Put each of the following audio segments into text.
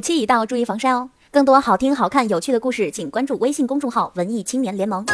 期已到，注意防晒哦。更多好听、好看、有趣的故事，请关注微信公众号“文艺青年联盟”。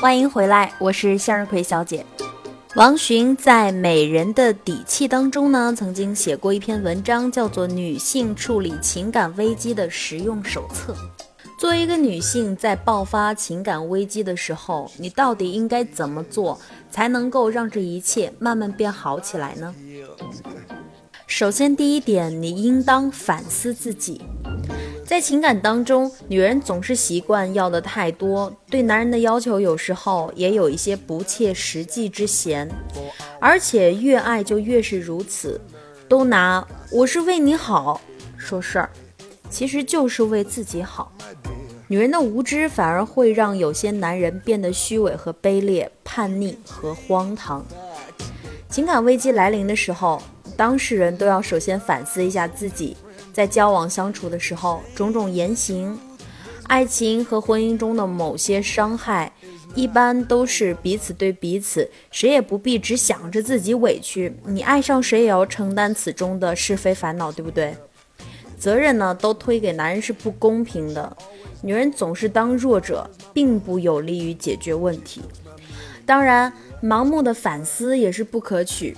欢迎回来，我是向日葵小姐。王洵在《美人的底气》当中呢，曾经写过一篇文章，叫做《女性处理情感危机的实用手册》。作为一个女性，在爆发情感危机的时候，你到底应该怎么做，才能够让这一切慢慢变好起来呢？首先，第一点，你应当反思自己。在情感当中，女人总是习惯要的太多，对男人的要求有时候也有一些不切实际之嫌，而且越爱就越是如此。都拿我是为你好说事儿，其实就是为自己好。女人的无知反而会让有些男人变得虚伪和卑劣、叛逆和荒唐。情感危机来临的时候。当事人都要首先反思一下自己在交往相处的时候种种言行，爱情和婚姻中的某些伤害，一般都是彼此对彼此，谁也不必只想着自己委屈，你爱上谁也要承担此中的是非烦恼，对不对？责任呢都推给男人是不公平的，女人总是当弱者，并不有利于解决问题。当然，盲目的反思也是不可取。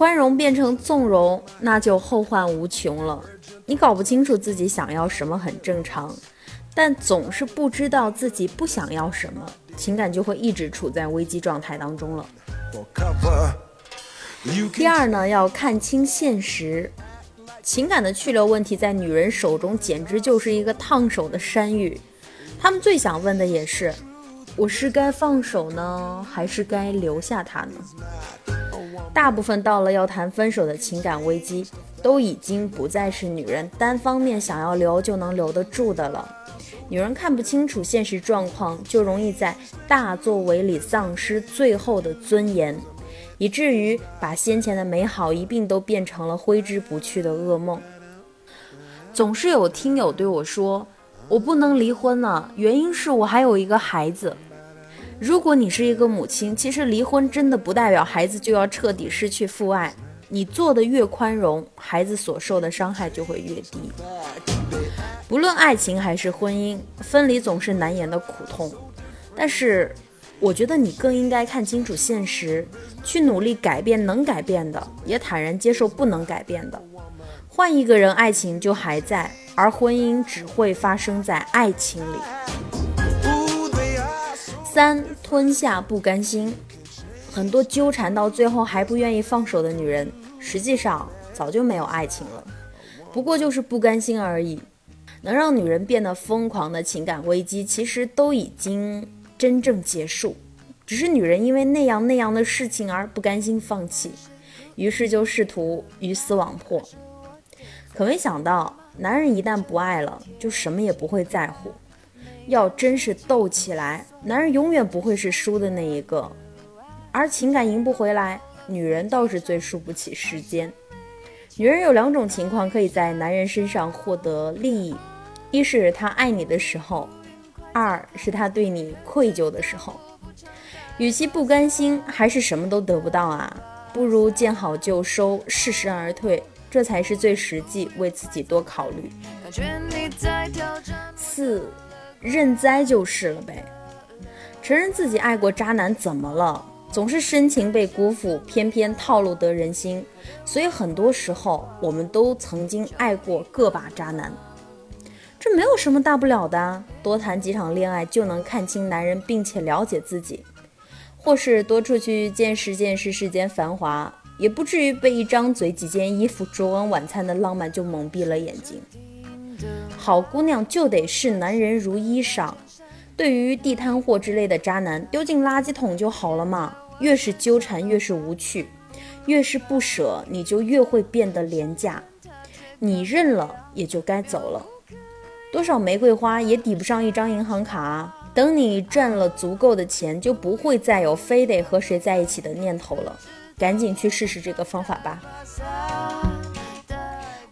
宽容变成纵容，那就后患无穷了。你搞不清楚自己想要什么很正常，但总是不知道自己不想要什么，情感就会一直处在危机状态当中了。第二呢，要看清现实，情感的去留问题在女人手中简直就是一个烫手的山芋。她们最想问的也是：我是该放手呢，还是该留下他呢？大部分到了要谈分手的情感危机，都已经不再是女人单方面想要留就能留得住的了。女人看不清楚现实状况，就容易在大作为里丧失最后的尊严，以至于把先前的美好一并都变成了挥之不去的噩梦。总是有听友对我说：“我不能离婚了，原因是我还有一个孩子。”如果你是一个母亲，其实离婚真的不代表孩子就要彻底失去父爱。你做的越宽容，孩子所受的伤害就会越低。不论爱情还是婚姻，分离总是难言的苦痛。但是，我觉得你更应该看清楚现实，去努力改变能改变的，也坦然接受不能改变的。换一个人，爱情就还在，而婚姻只会发生在爱情里。三吞下不甘心，很多纠缠到最后还不愿意放手的女人，实际上早就没有爱情了，不过就是不甘心而已。能让女人变得疯狂的情感危机，其实都已经真正结束，只是女人因为那样那样的事情而不甘心放弃，于是就试图鱼死网破。可没想到，男人一旦不爱了，就什么也不会在乎。要真是斗起来，男人永远不会是输的那一个，而情感赢不回来，女人倒是最输不起时间。女人有两种情况可以在男人身上获得利益：一是他爱你的时候，二是他对你愧疚的时候。与其不甘心，还是什么都得不到啊，不如见好就收，适时而退，这才是最实际，为自己多考虑。四。认栽就是了呗，承认自己爱过渣男怎么了？总是深情被辜负，偏偏套路得人心，所以很多时候我们都曾经爱过个把渣男，这没有什么大不了的，多谈几场恋爱就能看清男人，并且了解自己，或是多出去见识见识世间繁华，也不至于被一张嘴、几件衣服、烛光晚餐的浪漫就蒙蔽了眼睛。好姑娘就得视男人如衣裳，对于地摊货之类的渣男，丢进垃圾桶就好了嘛。越是纠缠，越是无趣；越是不舍，你就越会变得廉价。你认了，也就该走了。多少玫瑰花也抵不上一张银行卡。等你赚了足够的钱，就不会再有非得和谁在一起的念头了。赶紧去试试这个方法吧。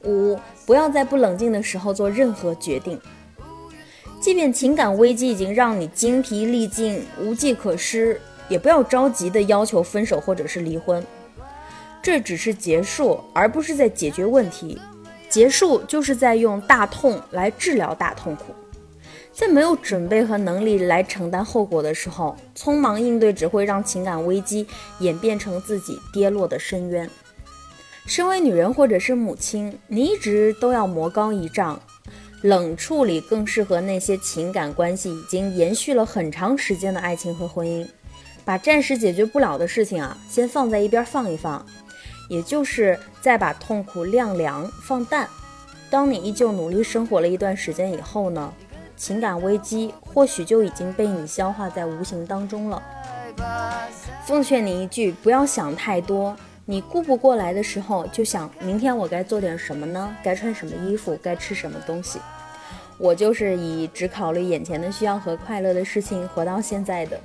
五。不要在不冷静的时候做任何决定，即便情感危机已经让你精疲力尽、无计可施，也不要着急的要求分手或者是离婚，这只是结束，而不是在解决问题。结束就是在用大痛来治疗大痛苦。在没有准备和能力来承担后果的时候，匆忙应对只会让情感危机演变成自己跌落的深渊。身为女人或者是母亲，你一直都要魔高一丈。冷处理更适合那些情感关系已经延续了很长时间的爱情和婚姻。把暂时解决不了的事情啊，先放在一边放一放，也就是再把痛苦晾凉放淡。当你依旧努力生活了一段时间以后呢？情感危机或许就已经被你消化在无形当中了。奉劝你一句，不要想太多。你顾不过来的时候，就想明天我该做点什么呢？该穿什么衣服？该吃什么东西？我就是以只考虑眼前的需要和快乐的事情活到现在的。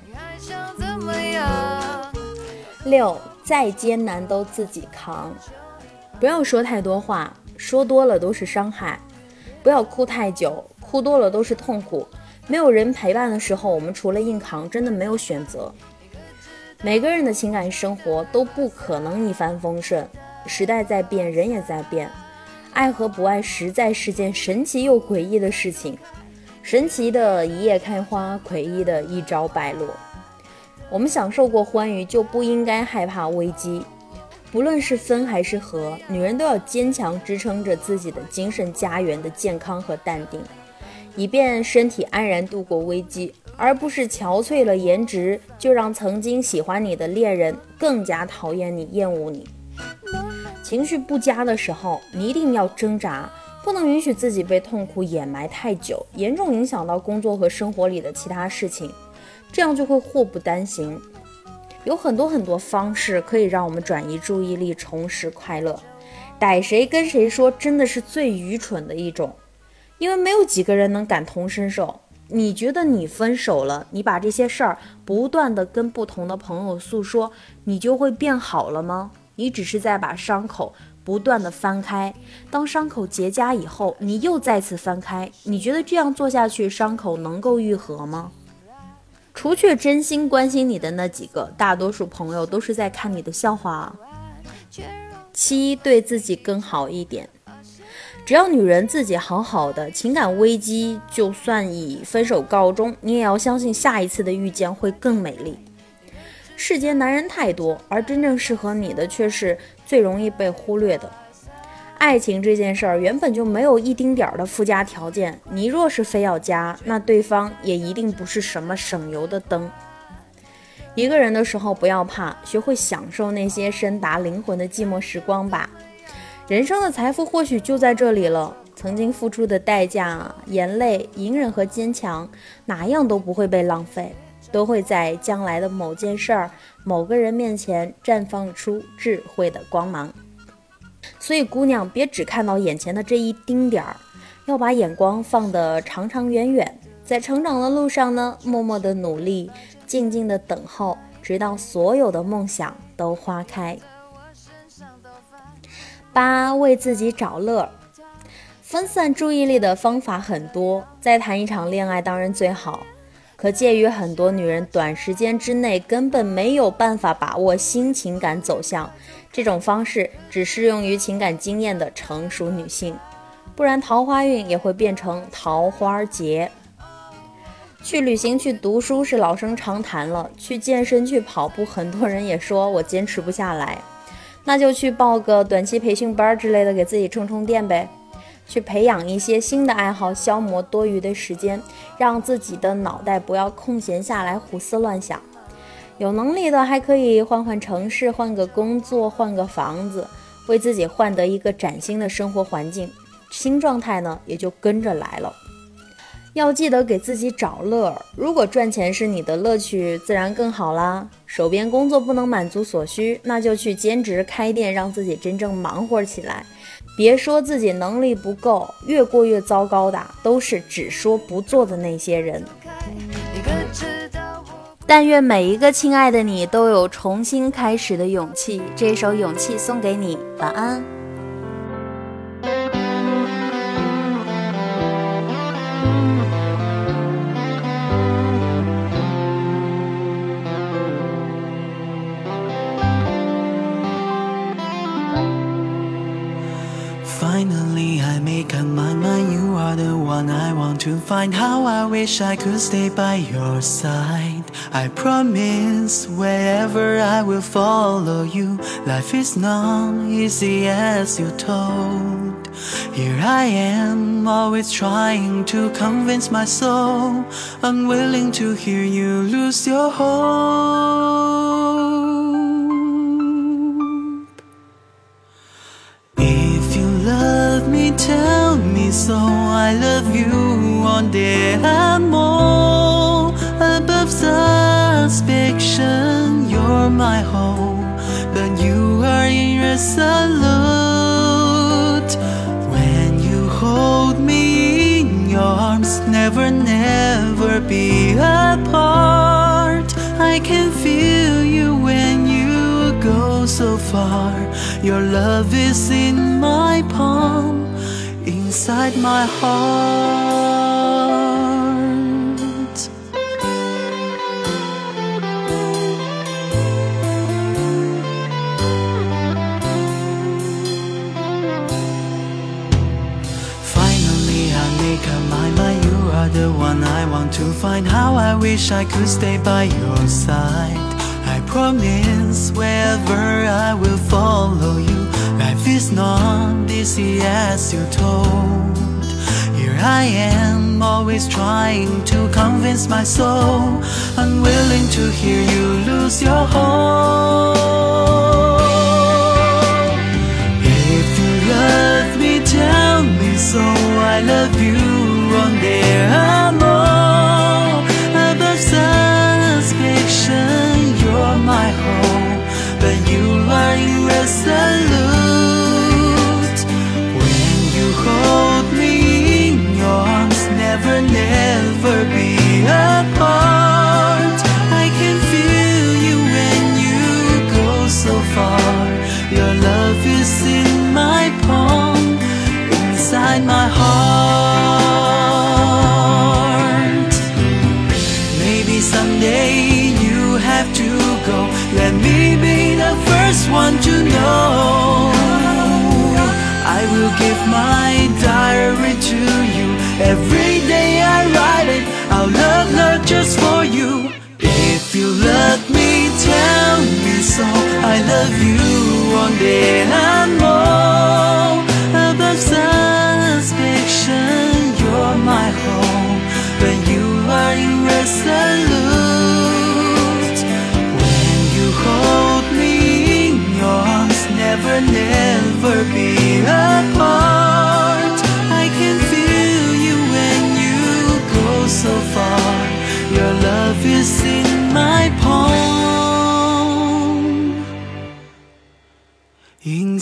六，再艰难都自己扛。不要说太多话，说多了都是伤害。不要哭太久。哭多了都是痛苦，没有人陪伴的时候，我们除了硬扛，真的没有选择。每个人的情感生活都不可能一帆风顺，时代在变，人也在变，爱和不爱实在是件神奇又诡异的事情。神奇的一夜开花，诡异的一朝败落。我们享受过欢愉，就不应该害怕危机。不论是分还是合，女人都要坚强支撑着自己的精神家园的健康和淡定。以便身体安然度过危机，而不是憔悴了颜值就让曾经喜欢你的恋人更加讨厌你、厌恶你。情绪不佳的时候，你一定要挣扎，不能允许自己被痛苦掩埋太久，严重影响到工作和生活里的其他事情，这样就会祸不单行。有很多很多方式可以让我们转移注意力，重拾快乐。逮谁跟谁说，真的是最愚蠢的一种。因为没有几个人能感同身受。你觉得你分手了，你把这些事儿不断的跟不同的朋友诉说，你就会变好了吗？你只是在把伤口不断的翻开。当伤口结痂以后，你又再次翻开。你觉得这样做下去，伤口能够愈合吗？除却真心关心你的那几个，大多数朋友都是在看你的笑话。七，对自己更好一点。只要女人自己好好的，情感危机就算以分手告终，你也要相信下一次的遇见会更美丽。世间男人太多，而真正适合你的却是最容易被忽略的。爱情这件事儿原本就没有一丁点儿的附加条件，你若是非要加，那对方也一定不是什么省油的灯。一个人的时候不要怕，学会享受那些深达灵魂的寂寞时光吧。人生的财富或许就在这里了。曾经付出的代价、眼泪、隐忍和坚强，哪样都不会被浪费，都会在将来的某件事儿、某个人面前绽放出智慧的光芒。所以，姑娘，别只看到眼前的这一丁点儿，要把眼光放得长长远远。在成长的路上呢，默默的努力，静静的等候，直到所有的梦想都花开。八为自己找乐，分散注意力的方法很多。再谈一场恋爱当然最好，可鉴于很多女人短时间之内根本没有办法把握新情感走向，这种方式只适用于情感经验的成熟女性，不然桃花运也会变成桃花劫。去旅行、去读书是老生常谈了，去健身、去跑步，很多人也说我坚持不下来。那就去报个短期培训班之类的，给自己充充电呗。去培养一些新的爱好，消磨多余的时间，让自己的脑袋不要空闲下来胡思乱想。有能力的还可以换换城市，换个工作，换个房子，为自己换得一个崭新的生活环境，新状态呢也就跟着来了。要记得给自己找乐儿，如果赚钱是你的乐趣，自然更好啦。手边工作不能满足所需，那就去兼职开店，让自己真正忙活起来。别说自己能力不够，越过越糟糕的都是只说不做的那些人。但愿每一个亲爱的你都有重新开始的勇气。这首勇气送给你，晚安。Find. How I wish I could stay by your side. I promise wherever I will follow you. Life is not easy as you told. Here I am, always trying to convince my soul, unwilling to hear you lose your hope. If you love me, tell me so. I love you the more above suspicion. You're my hope, but you are irresolute. When you hold me in your arms, never, never be apart. I can feel you when you go so far. Your love is in my palm, inside my heart. Wish I could stay by your side. I promise wherever I will follow you. Life is not easy as you told. Here I am, always trying to convince my soul. Unwilling to hear you lose your hope. If you love me, tell me so. I love you now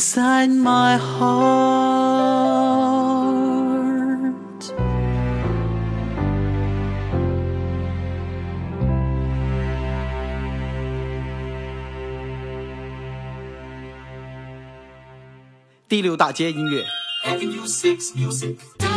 inside my heart. 第六大街音乐。Avenue 6 Music.